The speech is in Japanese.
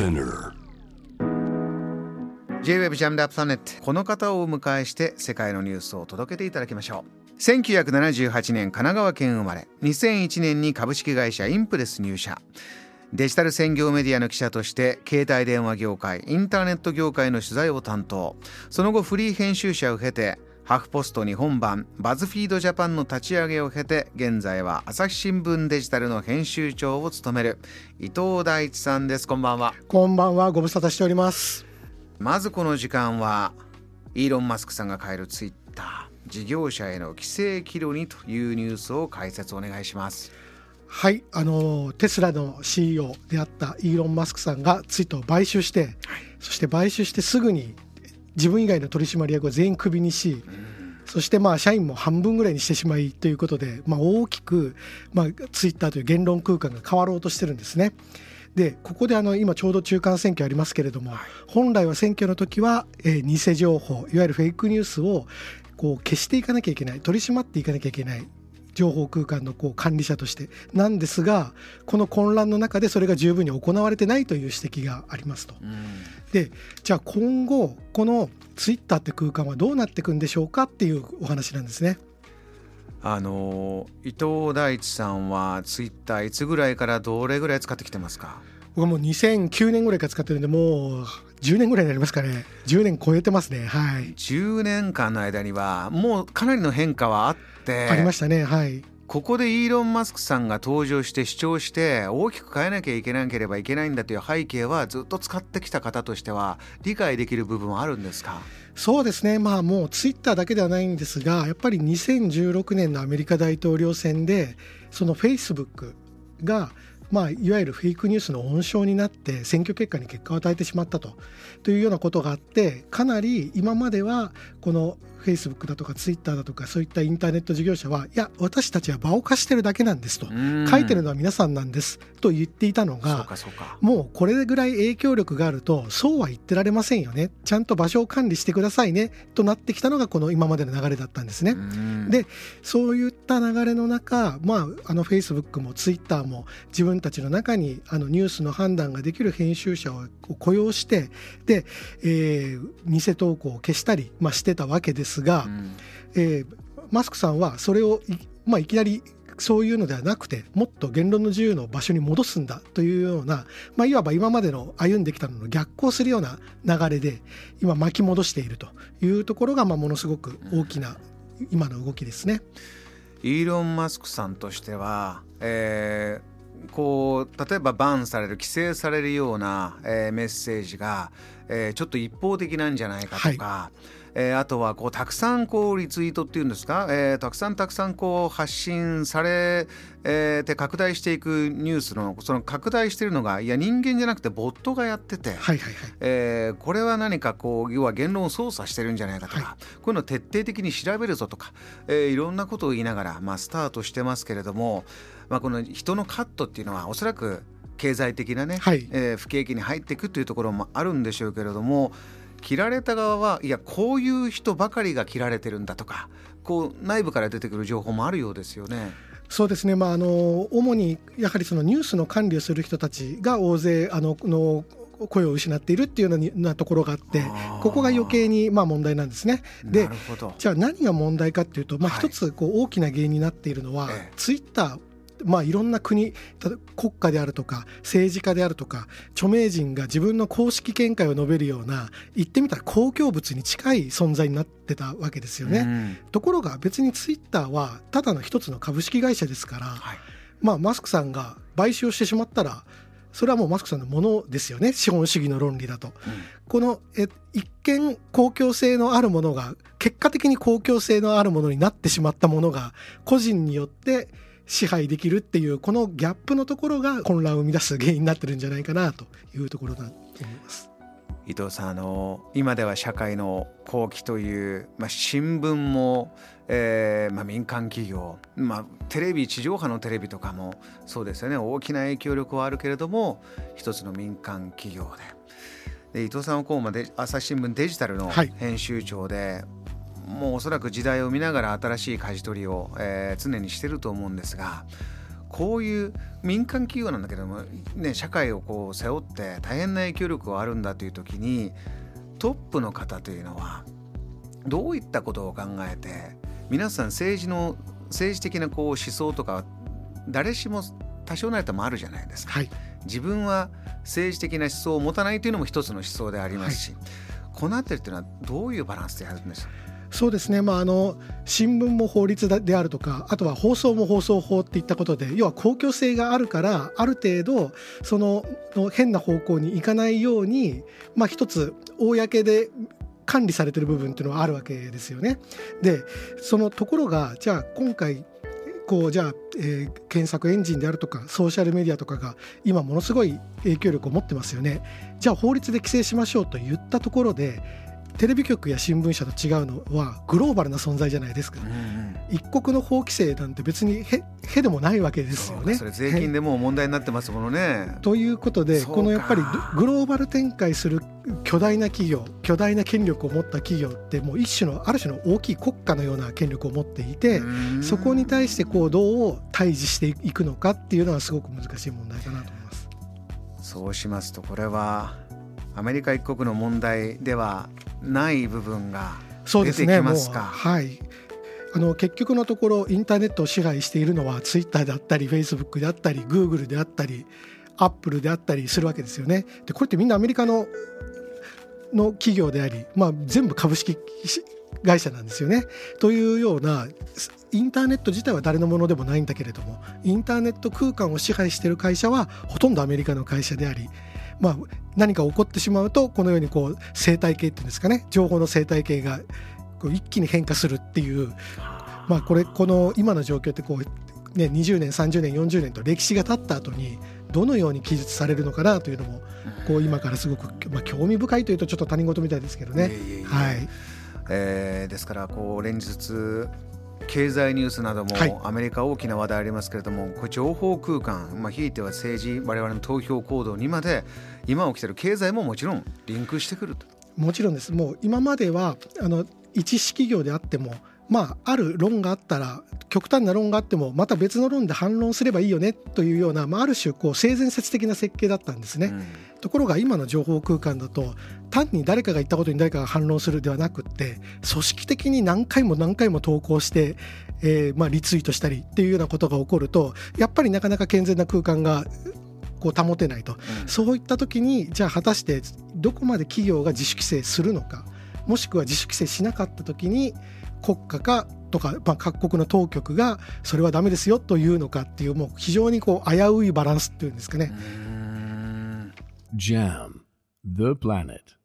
Spinner. J-Web ジャムダープラネットこの方をお迎えして世界のニュースを届けていただきましょう。1978年神奈川県生まれ。2001年に株式会社インプレス入社。デジタル専業メディアの記者として携帯電話業界インターネット業界の取材を担当。その後フリー編集者を経てハフポスト日本版バズフィードジャパンの立ち上げを経て現在は朝日新聞デジタルの編集長を務める伊藤大地さんです。こんばんは。こんばんは。ご無沙汰しております。まずこの時間はイーロン・マスクさんが変えるツイッター事業者への規制岐路にというニュースを解説お願いします。はい。あのテスラの CEO であったイーロン・マスクさんがツイッターを買収して、はい、そして買収してすぐに自分以外の取締役を全員クビにし、そしてまあ社員も半分ぐらいにしてしまいということで、まあ、大きく、まあ、ツイッターという言論空間が変わろうとしてるんですね。でここであの今ちょうど中間選挙ありますけれども、本来は選挙の時は、えー、偽情報いわゆるフェイクニュースをこう消していかなきゃいけない取り締まっていかなきゃいけない情報空間のこう管理者としてなんですがこの混乱の中でそれが十分に行われてないという指摘がありますと。でじゃあ今後このツイッターって空間はどうなっていくんでしょうかっていうお話なんですね。あの伊藤大地さんはツイッターいつぐらいからどれぐらい使ってきてますか？僕はもう2009年ぐらいから使ってるんでもう10年ぐらいになりますかね。10年超えてますね。はい。10年間の間にはもうかなりの変化はあってありましたね。はい。ここでイーロン・マスクさんが登場して主張して大きく変えなきゃいけなければいけないんだという背景はずっと使ってきた方としては理解できる部分はあるんですか？そうですね。まあもうツイッターだけではないんですがやっぱり2016年のアメリカ大統領選でそのフェイスブックがまあ、いわゆるフェイクニュースの温床になって選挙結果に結果を与えてしまったと。というようなことがあってかなり今まではこのフェイスブックだとかツイッターだとかそういったインターネット事業者はいや私たちは場を貸してるだけなんですと。書いてるのは皆さんなんです。と言っていたのがもうこれぐらい影響力があるとそうは言ってられませんよね。ちゃんと場所を管理してくださいね。となってきたのがこの今までの流れだったんですね。でそういった流れの中まああのフェイスブックもツイッターも自分たちの中にあのニュースの判断ができる編集者を雇用してで、えー、偽投稿を消したり、まあ、してたわけですですが、うん、えー、マスクさんはそれをい,、まあ、いきなりそういうのではなくてもっと言論の自由の場所に戻すんだというような、まあ、いわば今までの歩んできたのの逆行するような流れで今巻き戻しているというところがまあものすごく大きな今の動きですね。イーロン・マスクさんとしては、えー、こう例えばバンされる規制されるような、えー、メッセージが、えー、ちょっと一方的なんじゃないかとか。はい。えー、あとはこうたくさんこうリツイートっていうんですか、えー、たくさんたくさんこう発信され、えー、て拡大していくニュースのその拡大しているのがいや人間じゃなくてボットがやってて、はいはいはい。えー、これは何かこう要は言論を操作してるんじゃないかとか、はい、こういうのを徹底的に調べるぞとか、えー、いろんなことを言いながら、まあ、スタートしてますけれども、まあ、この人のカットっていうのはおそらく経済的なね、はい、えー、不景気に入っていくというところもあるんでしょうけれども切られた側はいやこういう人ばかりが切られてるんだとかこう内部から出てくる情報もあるようですよね。そうですね、まあ、あの主にやはりそのニュースの管理をする人たちが大勢あのの声を失っているっていうようなところがあってここが余計にまあ問題なんですね。でじゃあ何が問題かっていうと、まあ、一つこう大きな原因になっているのは、はい、ツイッターまあ、いろんな国国家であるとか政治家であるとか著名人が自分の公式見解を述べるような言ってみたら公共物に近い存在になってたわけですよね。うん、ところが別にツイッターはただの一つの株式会社ですから、はい、まあ、マスクさんが買収をしてしまったらそれはもうマスクさんのものですよね資本主義の論理だと。うん、このえ一見公共性のあるものが結果的に公共性のあるものになってしまったものが個人によって支配できるっていうこのギャップのところが混乱を生み出す原因になってるんじゃないかなというところだと思います。伊藤さんあの今では社会の後期という、まあ、新聞も、えーまあ、民間企業、まあ、テレビ地上波のテレビとかもそうですよね。大きな影響力はあるけれども一つの民間企業で。で伊藤さんはこうまで朝日新聞デジタルの編集長で、はいもうおそらく時代を見ながら新しい舵取りを、えー、常にしてると思うんですがこういう民間企業なんだけども、ね、社会をこう背負って大変な影響力があるんだという時にトップの方というのはどういったことを考えて皆さん政治の政治的なこう思想とか誰しも多少なりともあるじゃないですか、はい、自分は政治的な思想を持たないというのも一つの思想でありますし、はい、この辺りというのはどういうバランスでやるんですか？そうですね、まあ、あの新聞も法律であるとかあとは放送も放送法っていったことで要は公共性があるからある程度その変な方向に行かないように、まあ、一つ公で管理されてる部分っていうのはあるわけですよね。でそのところがじゃあ今回こうじゃあ、えー、検索エンジンであるとかソーシャルメディアとかが今ものすごい影響力を持ってますよね。じゃあ法律で規制しましょうと言ったところでテレビ局や新聞社と違うのはグローバルな存在じゃないですか、うんうん、一国の法規制なんて別にへへでもないわけですよね。それ税金でも問題になってますものね。ということでこのやっぱりグローバル展開する巨大な企業巨大な権力を持った企業ってもう一種のある種の大きい国家のような権力を持っていてそこに対してこうどう対峙していくのかっていうのはすごく難しい問題かなと思います。そうしますとこれはアメリカ一国の問題ではない部分が出てきますか？すね、はいあの結局のところインターネットを支配しているのはツイッターであったりフェイスブックであったりグーグルであったりアップルであったりするわけですよね。でこれってみんなアメリカのの企業であり、まあ、全部株式会社なんですよね。というようなインターネット自体は誰のものでもないんだけれどもインターネット空間を支配している会社はほとんどアメリカの会社でありまあ、何か起こってしまうとこのようにこう生態系っていうんですかね情報の生態系がこう一気に変化するっていう、まあ、これこの今の状況ってこう、ね、20年30年40年と歴史が経った後にどのように記述されるのかなというのもこう今からすごく、まあ、興味深いというとちょっと他人事みたいですけどね。はい。えー、ですからこう連日経済ニュースなどもアメリカ大きな話題ありますけれども、はい、これ情報空間、まあ、ひいては政治我々の投票行動にまで今起きてる経済ももちろんリンクしてくると。もちろんですもう今まではあの一式企業であってもまあ、ある論があったら極端な論があってもまた別の論で反論すればいいよねというような、まあ、ある種こう性善説的な設計だったんですね、うん、ところが今の情報空間だと単に誰かが言ったことに誰かが反論するではなくって組織的に何回も何回も投稿して、えー、まあリツイートしたりっていうようなことが起こるとやっぱりなかなか健全な空間がこう保てないと、うん、そういった時にじゃあ果たしてどこまで企業が自主規制するのかもしくは自主規制しなかった時に国家かとか、まあ、各国の当局がそれはダメですよというのかっていうもう非常にこう危ういバランスっていうんですかね。JAM The Planet